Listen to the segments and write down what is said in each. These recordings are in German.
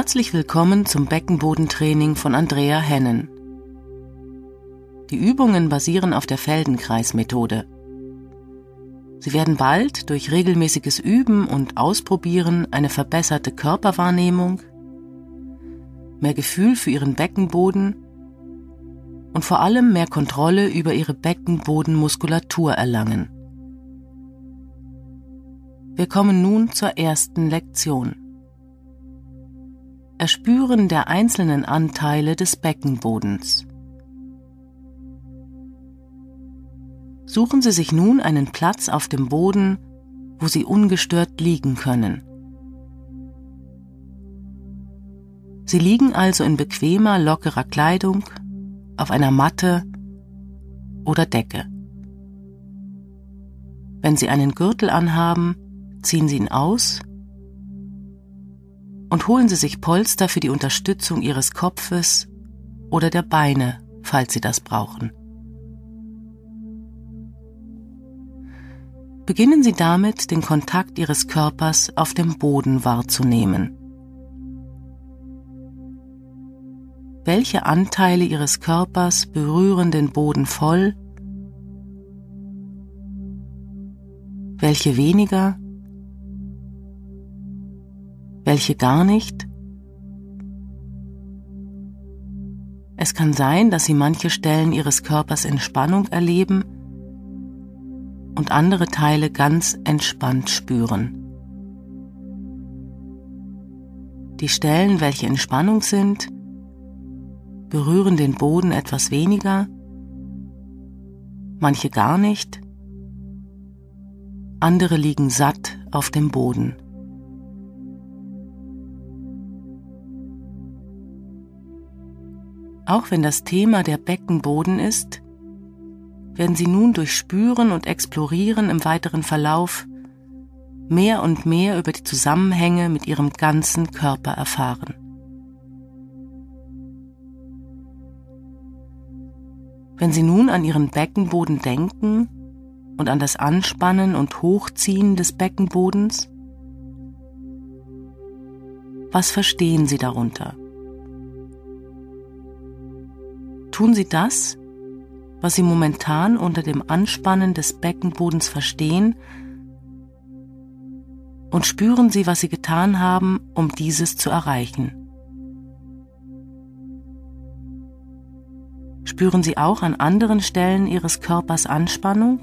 Herzlich willkommen zum Beckenbodentraining von Andrea Hennen. Die Übungen basieren auf der Feldenkreismethode. Sie werden bald durch regelmäßiges Üben und Ausprobieren eine verbesserte Körperwahrnehmung, mehr Gefühl für Ihren Beckenboden und vor allem mehr Kontrolle über Ihre Beckenbodenmuskulatur erlangen. Wir kommen nun zur ersten Lektion. Erspüren der einzelnen Anteile des Beckenbodens. Suchen Sie sich nun einen Platz auf dem Boden, wo Sie ungestört liegen können. Sie liegen also in bequemer, lockerer Kleidung, auf einer Matte oder Decke. Wenn Sie einen Gürtel anhaben, ziehen Sie ihn aus und holen Sie sich Polster für die Unterstützung Ihres Kopfes oder der Beine, falls Sie das brauchen. Beginnen Sie damit, den Kontakt Ihres Körpers auf dem Boden wahrzunehmen. Welche Anteile Ihres Körpers berühren den Boden voll? Welche weniger? Welche gar nicht? Es kann sein, dass Sie manche Stellen Ihres Körpers in Spannung erleben und andere Teile ganz entspannt spüren. Die Stellen, welche in Spannung sind, berühren den Boden etwas weniger, manche gar nicht, andere liegen satt auf dem Boden. Auch wenn das Thema der Beckenboden ist, werden Sie nun durch Spüren und Explorieren im weiteren Verlauf mehr und mehr über die Zusammenhänge mit Ihrem ganzen Körper erfahren. Wenn Sie nun an Ihren Beckenboden denken und an das Anspannen und Hochziehen des Beckenbodens, was verstehen Sie darunter? Tun Sie das, was Sie momentan unter dem Anspannen des Beckenbodens verstehen, und spüren Sie, was Sie getan haben, um dieses zu erreichen. Spüren Sie auch an anderen Stellen Ihres Körpers Anspannung?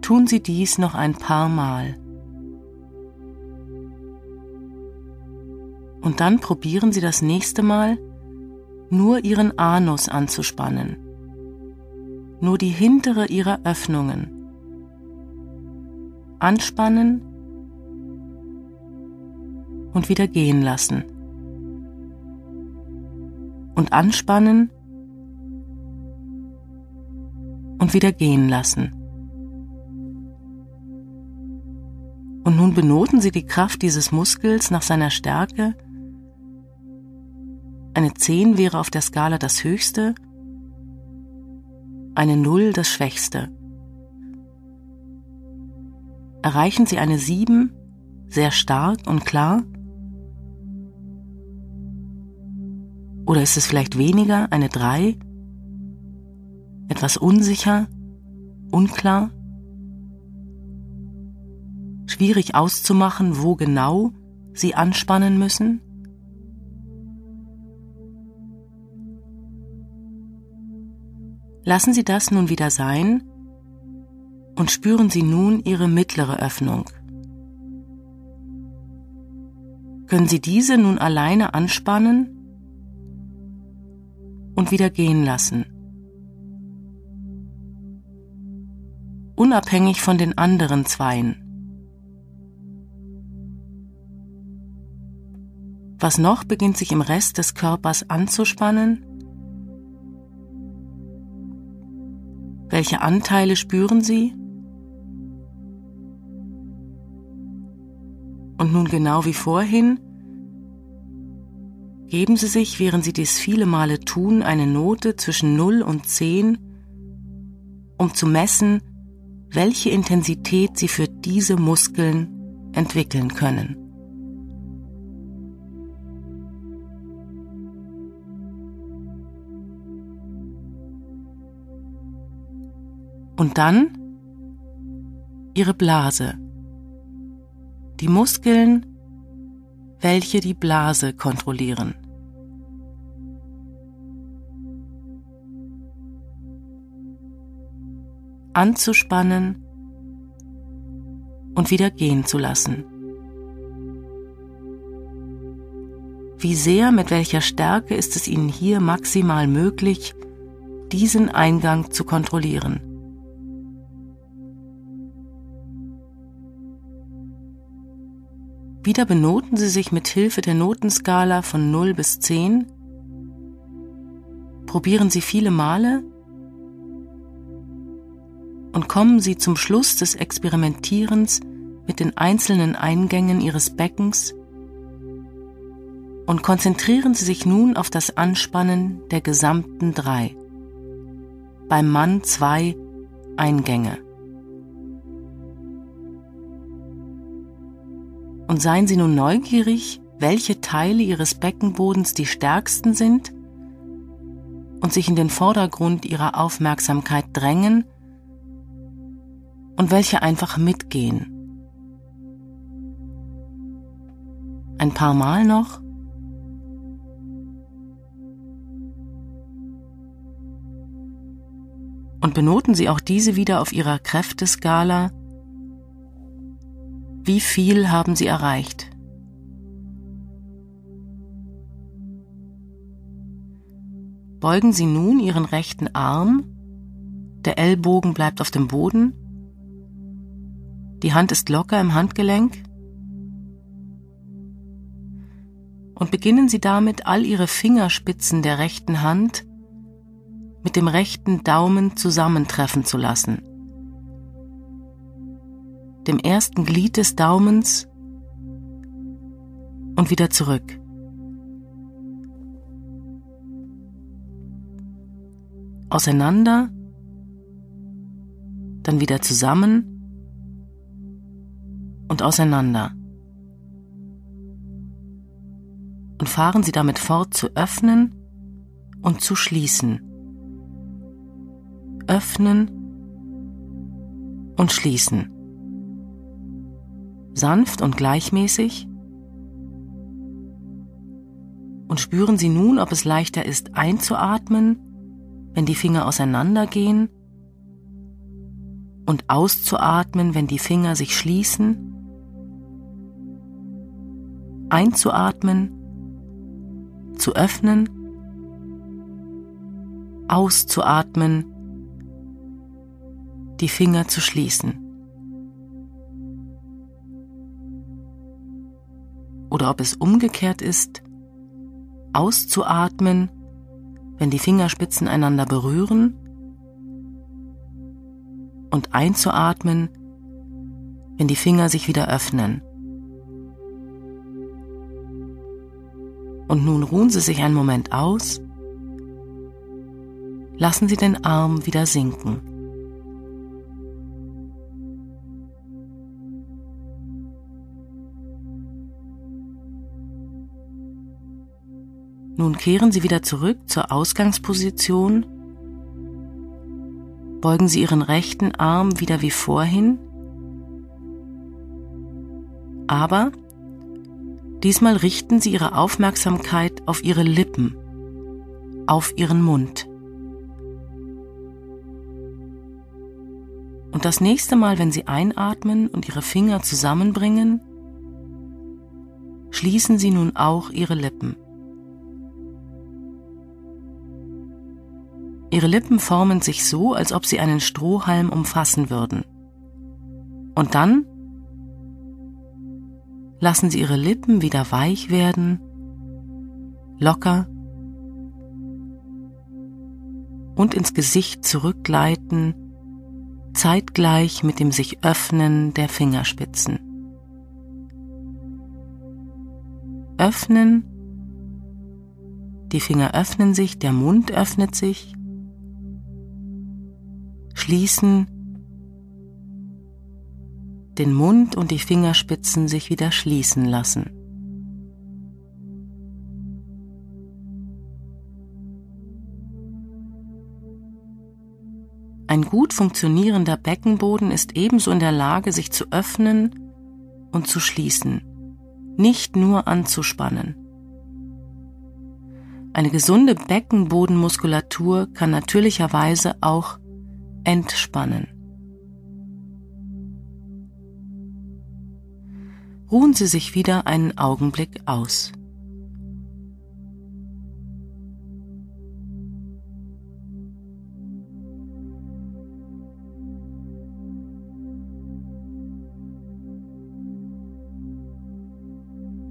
Tun Sie dies noch ein paar Mal. Und dann probieren Sie das nächste Mal nur Ihren Anus anzuspannen, nur die hintere Ihrer Öffnungen. Anspannen und wieder gehen lassen. Und anspannen und wieder gehen lassen. Und nun benoten Sie die Kraft dieses Muskels nach seiner Stärke eine 10 wäre auf der Skala das höchste, eine 0 das schwächste. Erreichen Sie eine 7 sehr stark und klar? Oder ist es vielleicht weniger, eine 3? Etwas unsicher, unklar? Schwierig auszumachen, wo genau Sie anspannen müssen? Lassen Sie das nun wieder sein und spüren Sie nun Ihre mittlere Öffnung. Können Sie diese nun alleine anspannen und wieder gehen lassen. Unabhängig von den anderen Zweien. Was noch beginnt sich im Rest des Körpers anzuspannen Welche Anteile spüren Sie? Und nun genau wie vorhin, geben Sie sich, während Sie dies viele Male tun, eine Note zwischen 0 und 10, um zu messen, welche Intensität Sie für diese Muskeln entwickeln können. Und dann ihre Blase, die Muskeln, welche die Blase kontrollieren. Anzuspannen und wieder gehen zu lassen. Wie sehr, mit welcher Stärke ist es Ihnen hier maximal möglich, diesen Eingang zu kontrollieren? Wieder benoten Sie sich mit Hilfe der Notenskala von 0 bis 10. Probieren Sie viele Male und kommen Sie zum Schluss des Experimentierens mit den einzelnen Eingängen Ihres Beckens und konzentrieren Sie sich nun auf das Anspannen der gesamten drei. Beim Mann zwei Eingänge. Und seien Sie nun neugierig, welche Teile Ihres Beckenbodens die stärksten sind und sich in den Vordergrund Ihrer Aufmerksamkeit drängen und welche einfach mitgehen. Ein paar Mal noch. Und benoten Sie auch diese wieder auf Ihrer Kräfteskala wie viel haben Sie erreicht? Beugen Sie nun Ihren rechten Arm, der Ellbogen bleibt auf dem Boden, die Hand ist locker im Handgelenk. Und beginnen Sie damit, all Ihre Fingerspitzen der rechten Hand mit dem rechten Daumen zusammentreffen zu lassen dem ersten Glied des Daumens und wieder zurück. Auseinander, dann wieder zusammen und auseinander. Und fahren Sie damit fort zu öffnen und zu schließen. Öffnen und schließen sanft und gleichmäßig. Und spüren Sie nun, ob es leichter ist einzuatmen, wenn die Finger auseinandergehen, und auszuatmen, wenn die Finger sich schließen. Einzuatmen, zu öffnen, auszuatmen, die Finger zu schließen. Oder ob es umgekehrt ist, auszuatmen, wenn die Fingerspitzen einander berühren und einzuatmen, wenn die Finger sich wieder öffnen. Und nun ruhen Sie sich einen Moment aus, lassen Sie den Arm wieder sinken. Nun kehren Sie wieder zurück zur Ausgangsposition. Beugen Sie Ihren rechten Arm wieder wie vorhin. Aber diesmal richten Sie Ihre Aufmerksamkeit auf Ihre Lippen, auf Ihren Mund. Und das nächste Mal, wenn Sie einatmen und Ihre Finger zusammenbringen, schließen Sie nun auch Ihre Lippen. Ihre Lippen formen sich so, als ob sie einen Strohhalm umfassen würden. Und dann lassen Sie Ihre Lippen wieder weich werden, locker und ins Gesicht zurückgleiten, zeitgleich mit dem sich öffnen der Fingerspitzen. Öffnen, die Finger öffnen sich, der Mund öffnet sich schließen, den Mund und die Fingerspitzen sich wieder schließen lassen. Ein gut funktionierender Beckenboden ist ebenso in der Lage, sich zu öffnen und zu schließen, nicht nur anzuspannen. Eine gesunde Beckenbodenmuskulatur kann natürlicherweise auch entspannen. Ruhen Sie sich wieder einen Augenblick aus.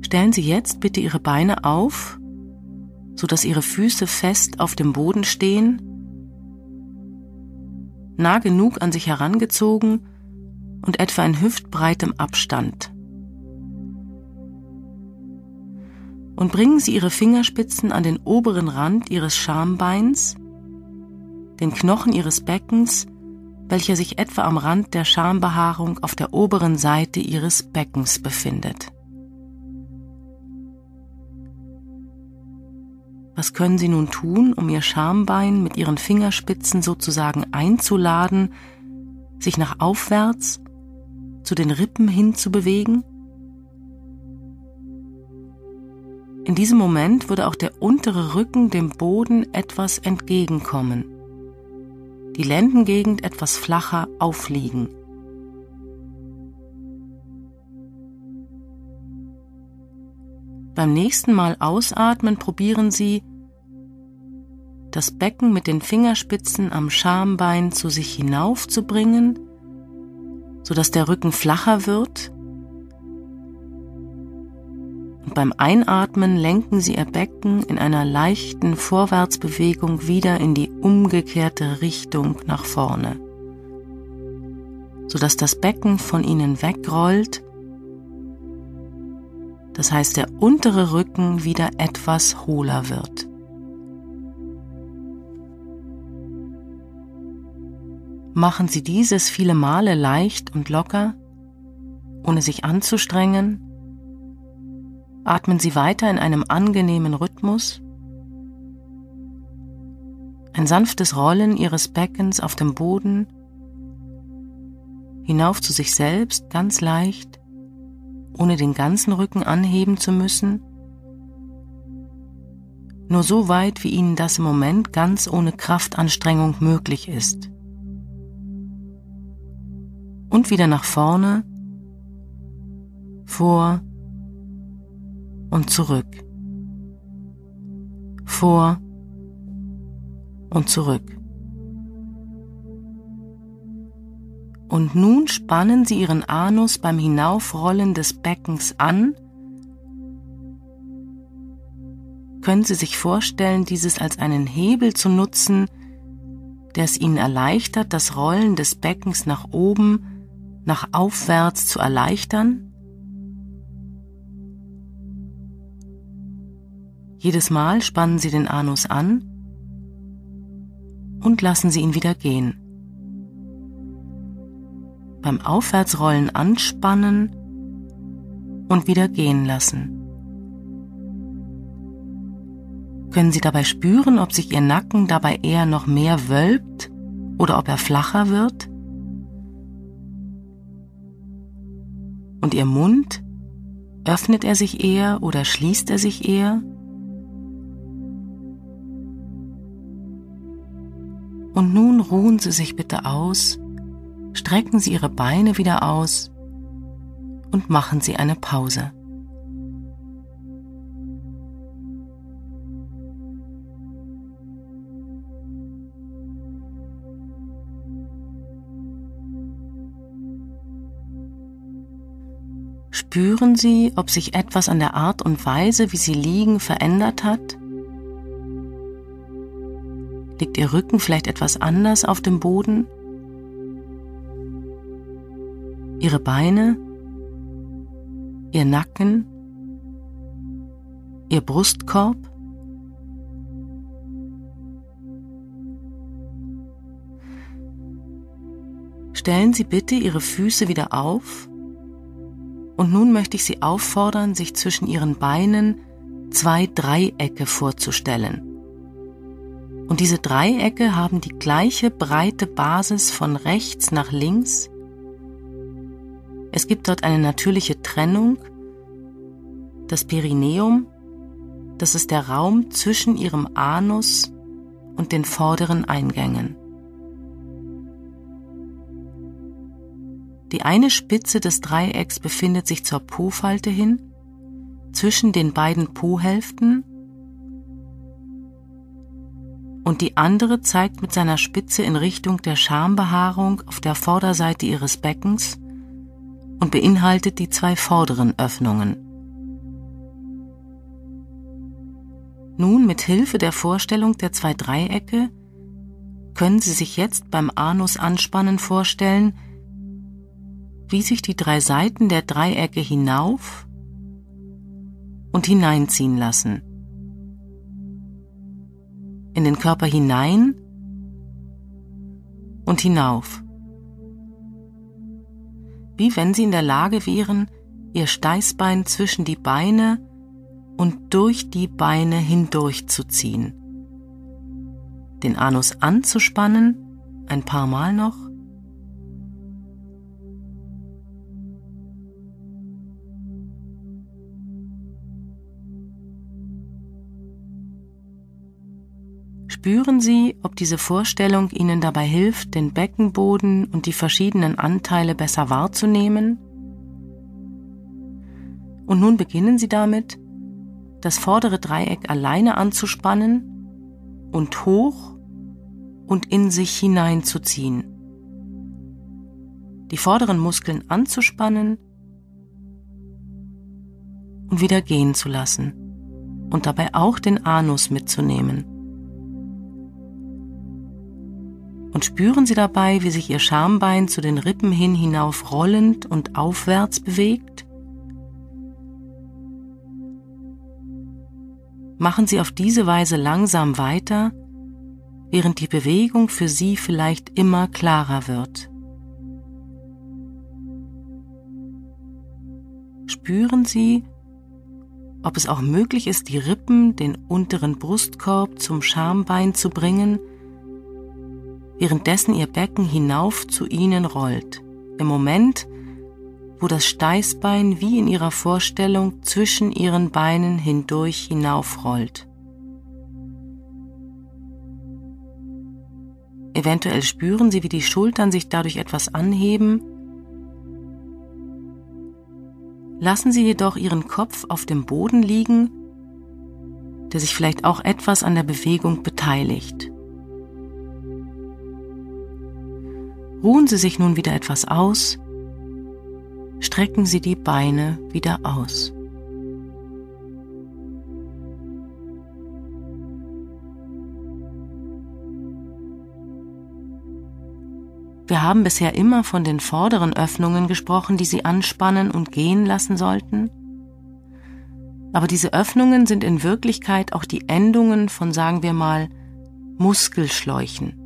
Stellen Sie jetzt bitte Ihre Beine auf, sodass Ihre Füße fest auf dem Boden stehen, nah genug an sich herangezogen und etwa in hüftbreitem Abstand. Und bringen Sie Ihre Fingerspitzen an den oberen Rand Ihres Schambeins, den Knochen Ihres Beckens, welcher sich etwa am Rand der Schambehaarung auf der oberen Seite Ihres Beckens befindet. Was können Sie nun tun, um Ihr Schambein mit Ihren Fingerspitzen sozusagen einzuladen, sich nach aufwärts zu den Rippen hin zu bewegen? In diesem Moment würde auch der untere Rücken dem Boden etwas entgegenkommen, die Lendengegend etwas flacher aufliegen. Beim nächsten Mal ausatmen probieren Sie, das Becken mit den Fingerspitzen am Schambein zu sich hinaufzubringen, sodass der Rücken flacher wird. Und beim Einatmen lenken Sie Ihr Becken in einer leichten Vorwärtsbewegung wieder in die umgekehrte Richtung nach vorne, sodass das Becken von Ihnen wegrollt das heißt der untere Rücken wieder etwas hohler wird. Machen Sie dieses viele Male leicht und locker, ohne sich anzustrengen. Atmen Sie weiter in einem angenehmen Rhythmus. Ein sanftes Rollen Ihres Beckens auf dem Boden, hinauf zu sich selbst ganz leicht ohne den ganzen Rücken anheben zu müssen? Nur so weit, wie Ihnen das im Moment ganz ohne Kraftanstrengung möglich ist. Und wieder nach vorne, vor und zurück, vor und zurück. Und nun spannen Sie Ihren Anus beim Hinaufrollen des Beckens an. Können Sie sich vorstellen, dieses als einen Hebel zu nutzen, der es Ihnen erleichtert, das Rollen des Beckens nach oben, nach aufwärts zu erleichtern? Jedes Mal spannen Sie den Anus an und lassen Sie ihn wieder gehen beim Aufwärtsrollen anspannen und wieder gehen lassen. Können Sie dabei spüren, ob sich Ihr Nacken dabei eher noch mehr wölbt oder ob er flacher wird? Und Ihr Mund, öffnet er sich eher oder schließt er sich eher? Und nun ruhen Sie sich bitte aus strecken Sie Ihre Beine wieder aus und machen Sie eine Pause. Spüren Sie, ob sich etwas an der Art und Weise, wie Sie liegen, verändert hat? Liegt Ihr Rücken vielleicht etwas anders auf dem Boden? Ihre Beine, ihr Nacken, ihr Brustkorb. Stellen Sie bitte Ihre Füße wieder auf Und nun möchte ich Sie auffordern, sich zwischen Ihren Beinen zwei Dreiecke vorzustellen. Und diese Dreiecke haben die gleiche breite Basis von rechts nach links. Es gibt dort eine natürliche Trennung. Das Perineum, das ist der Raum zwischen Ihrem Anus und den vorderen Eingängen. Die eine Spitze des Dreiecks befindet sich zur Po-Falte hin, zwischen den beiden Po-Hälften und die andere zeigt mit seiner Spitze in Richtung der Schambehaarung auf der Vorderseite ihres Beckens und beinhaltet die zwei vorderen Öffnungen. Nun mit Hilfe der Vorstellung der zwei Dreiecke können Sie sich jetzt beim Anus anspannen vorstellen, wie sich die drei Seiten der Dreiecke hinauf und hineinziehen lassen. In den Körper hinein und hinauf. Wie wenn sie in der Lage wären, ihr Steißbein zwischen die Beine und durch die Beine hindurchzuziehen. Den Anus anzuspannen, ein paar Mal noch Spüren Sie, ob diese Vorstellung Ihnen dabei hilft, den Beckenboden und die verschiedenen Anteile besser wahrzunehmen? Und nun beginnen Sie damit, das vordere Dreieck alleine anzuspannen und hoch und in sich hineinzuziehen. Die vorderen Muskeln anzuspannen und wieder gehen zu lassen und dabei auch den Anus mitzunehmen. Und spüren Sie dabei, wie sich Ihr Schambein zu den Rippen hin hinauf rollend und aufwärts bewegt? Machen Sie auf diese Weise langsam weiter, während die Bewegung für Sie vielleicht immer klarer wird. Spüren Sie, ob es auch möglich ist, die Rippen, den unteren Brustkorb zum Schambein zu bringen, währenddessen ihr Becken hinauf zu ihnen rollt. Im Moment, wo das Steißbein wie in ihrer Vorstellung zwischen ihren Beinen hindurch hinaufrollt. Eventuell spüren Sie, wie die Schultern sich dadurch etwas anheben. Lassen Sie jedoch Ihren Kopf auf dem Boden liegen, der sich vielleicht auch etwas an der Bewegung beteiligt. Ruhen Sie sich nun wieder etwas aus, strecken Sie die Beine wieder aus. Wir haben bisher immer von den vorderen Öffnungen gesprochen, die Sie anspannen und gehen lassen sollten. Aber diese Öffnungen sind in Wirklichkeit auch die Endungen von, sagen wir mal, Muskelschläuchen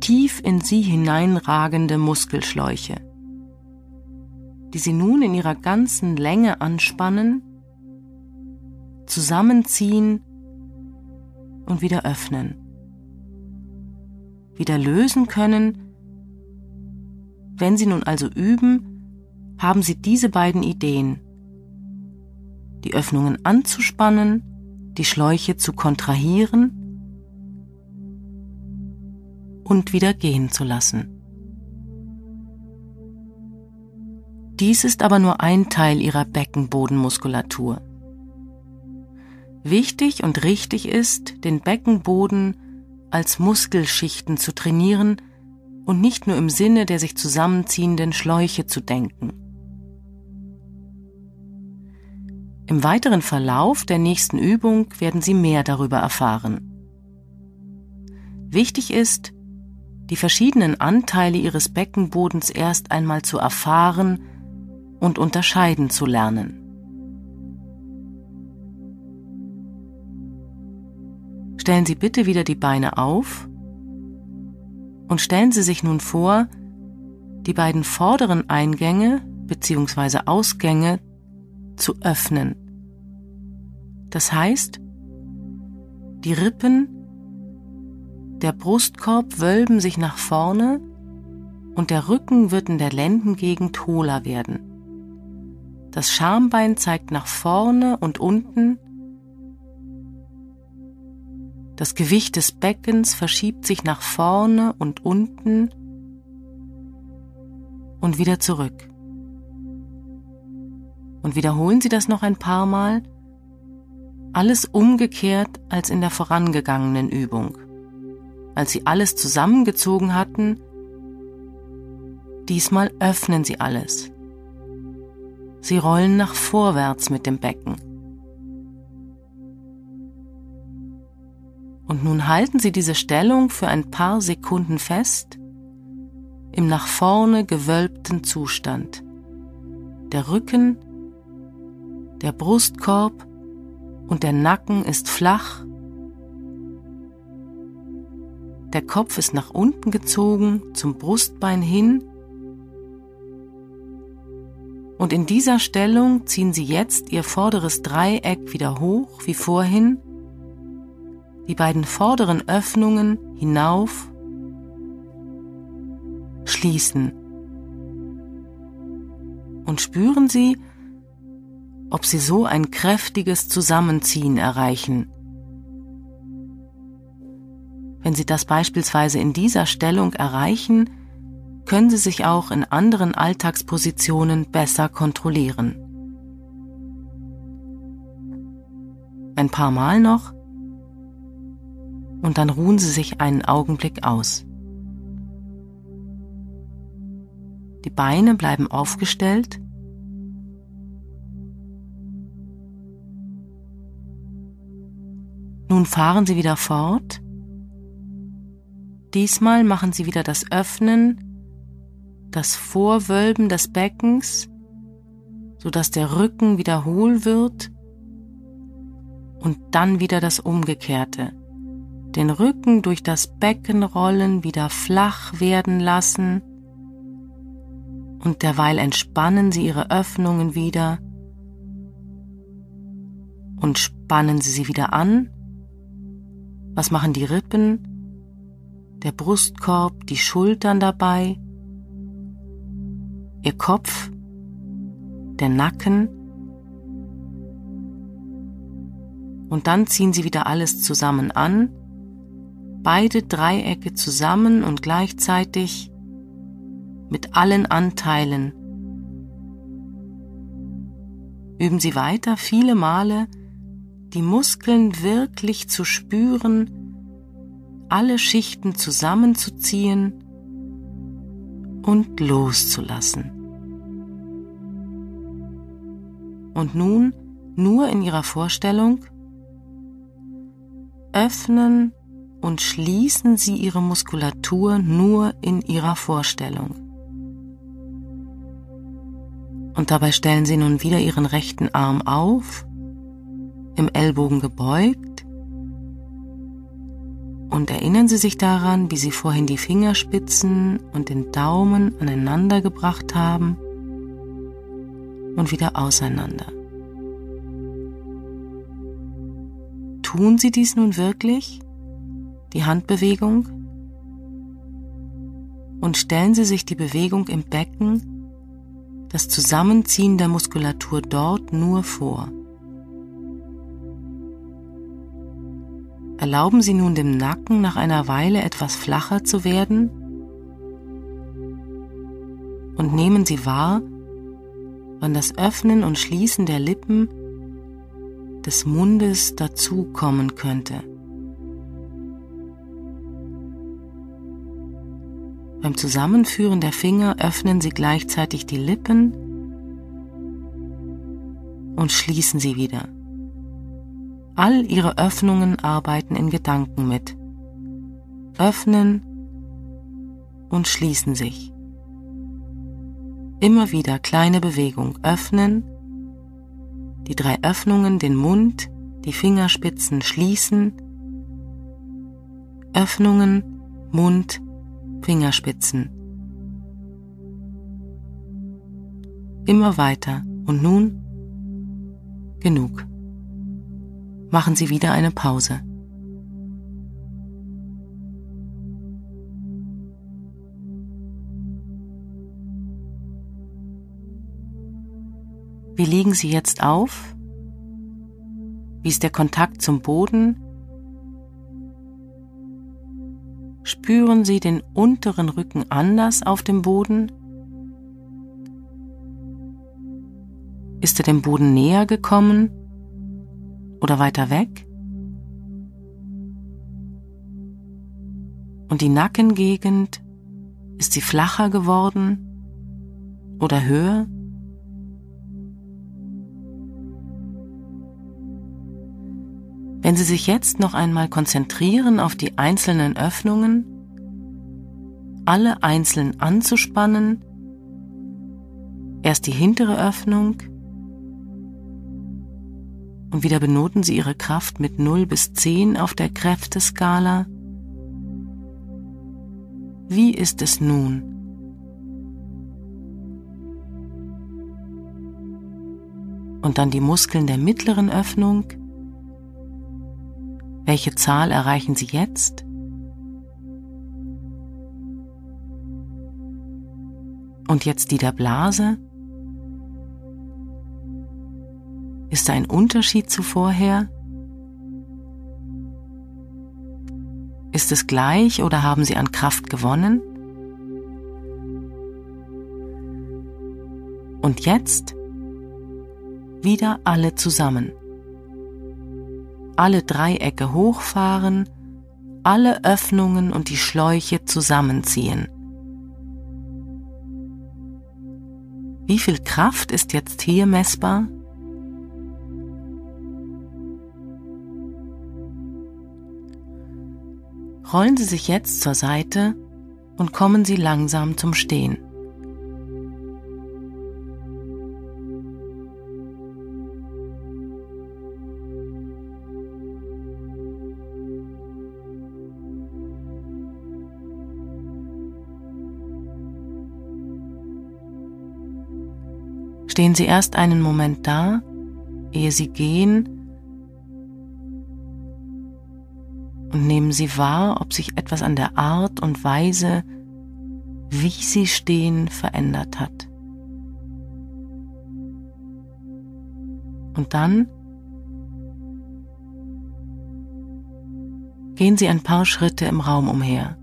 tief in sie hineinragende Muskelschläuche, die sie nun in ihrer ganzen Länge anspannen, zusammenziehen und wieder öffnen, wieder lösen können. Wenn Sie nun also üben, haben Sie diese beiden Ideen, die Öffnungen anzuspannen, die Schläuche zu kontrahieren und wieder gehen zu lassen. Dies ist aber nur ein Teil ihrer Beckenbodenmuskulatur. Wichtig und richtig ist, den Beckenboden als Muskelschichten zu trainieren und nicht nur im Sinne der sich zusammenziehenden Schläuche zu denken. Im weiteren Verlauf der nächsten Übung werden Sie mehr darüber erfahren. Wichtig ist, die verschiedenen Anteile ihres Beckenbodens erst einmal zu erfahren und unterscheiden zu lernen. Stellen Sie bitte wieder die Beine auf und stellen Sie sich nun vor, die beiden vorderen Eingänge bzw. Ausgänge zu öffnen. Das heißt, die Rippen der Brustkorb wölben sich nach vorne und der Rücken wird in der Lendengegend hohler werden. Das Schambein zeigt nach vorne und unten. Das Gewicht des Beckens verschiebt sich nach vorne und unten und wieder zurück. Und wiederholen Sie das noch ein paar Mal. Alles umgekehrt als in der vorangegangenen Übung als sie alles zusammengezogen hatten, diesmal öffnen sie alles. Sie rollen nach vorwärts mit dem Becken. Und nun halten Sie diese Stellung für ein paar Sekunden fest im nach vorne gewölbten Zustand. Der Rücken, der Brustkorb und der Nacken ist flach der Kopf ist nach unten gezogen, zum Brustbein hin. Und in dieser Stellung ziehen Sie jetzt Ihr vorderes Dreieck wieder hoch wie vorhin, die beiden vorderen Öffnungen hinauf, schließen. Und spüren Sie, ob Sie so ein kräftiges Zusammenziehen erreichen wenn Sie das beispielsweise in dieser Stellung erreichen, können Sie sich auch in anderen Alltagspositionen besser kontrollieren. Ein paar Mal noch und dann ruhen Sie sich einen Augenblick aus. Die Beine bleiben aufgestellt. Nun fahren Sie wieder fort Diesmal machen Sie wieder das Öffnen, das Vorwölben des Beckens, sodass der Rücken wieder hohl wird und dann wieder das Umgekehrte. Den Rücken durch das Becken rollen, wieder flach werden lassen und derweil entspannen Sie Ihre Öffnungen wieder und spannen Sie sie wieder an. Was machen die Rippen? Der Brustkorb, die Schultern dabei, ihr Kopf, der Nacken. Und dann ziehen Sie wieder alles zusammen an, beide Dreiecke zusammen und gleichzeitig mit allen Anteilen. Üben Sie weiter viele Male, die Muskeln wirklich zu spüren, alle Schichten zusammenzuziehen und loszulassen. Und nun nur in Ihrer Vorstellung öffnen und schließen Sie Ihre Muskulatur nur in Ihrer Vorstellung. Und dabei stellen Sie nun wieder Ihren rechten Arm auf, im Ellbogen gebeugt und erinnern Sie sich daran, wie Sie vorhin die Fingerspitzen und den Daumen aneinander gebracht haben und wieder auseinander. Tun Sie dies nun wirklich, die Handbewegung? Und stellen Sie sich die Bewegung im Becken, das Zusammenziehen der Muskulatur dort nur vor. Erlauben Sie nun dem Nacken nach einer Weile etwas flacher zu werden und nehmen Sie wahr, wann das Öffnen und Schließen der Lippen des Mundes dazukommen könnte. Beim Zusammenführen der Finger öffnen Sie gleichzeitig die Lippen und schließen sie wieder. All ihre Öffnungen arbeiten in Gedanken mit. Öffnen und schließen sich. Immer wieder kleine Bewegung. Öffnen, die drei Öffnungen, den Mund, die Fingerspitzen schließen. Öffnungen, Mund, Fingerspitzen. Immer weiter. Und nun genug. Machen Sie wieder eine Pause. Wie liegen Sie jetzt auf? Wie ist der Kontakt zum Boden? Spüren Sie den unteren Rücken anders auf dem Boden? Ist er dem Boden näher gekommen oder weiter weg? Und die Nackengegend, ist sie flacher geworden oder höher? Wenn Sie sich jetzt noch einmal konzentrieren auf die einzelnen Öffnungen, alle einzeln anzuspannen, erst die hintere Öffnung und wieder benoten Sie Ihre Kraft mit 0 bis 10 auf der Kräfteskala. Wie ist es nun? Und dann die Muskeln der mittleren Öffnung. Welche Zahl erreichen Sie jetzt? Und jetzt die der Blase. Ist da ein Unterschied zu vorher? Ist es gleich oder haben Sie an Kraft gewonnen? Und jetzt wieder alle zusammen. Alle Dreiecke hochfahren, alle Öffnungen und die Schläuche zusammenziehen. Wie viel Kraft ist jetzt hier messbar? Rollen Sie sich jetzt zur Seite und kommen Sie langsam zum Stehen. Stehen Sie erst einen Moment da, ehe Sie gehen nehmen Sie wahr, ob sich etwas an der Art und Weise, wie Sie stehen, verändert hat. Und dann gehen Sie ein paar Schritte im Raum umher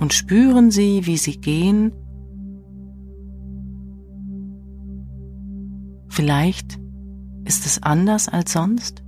und spüren Sie, wie Sie gehen. Vielleicht ist es anders als sonst?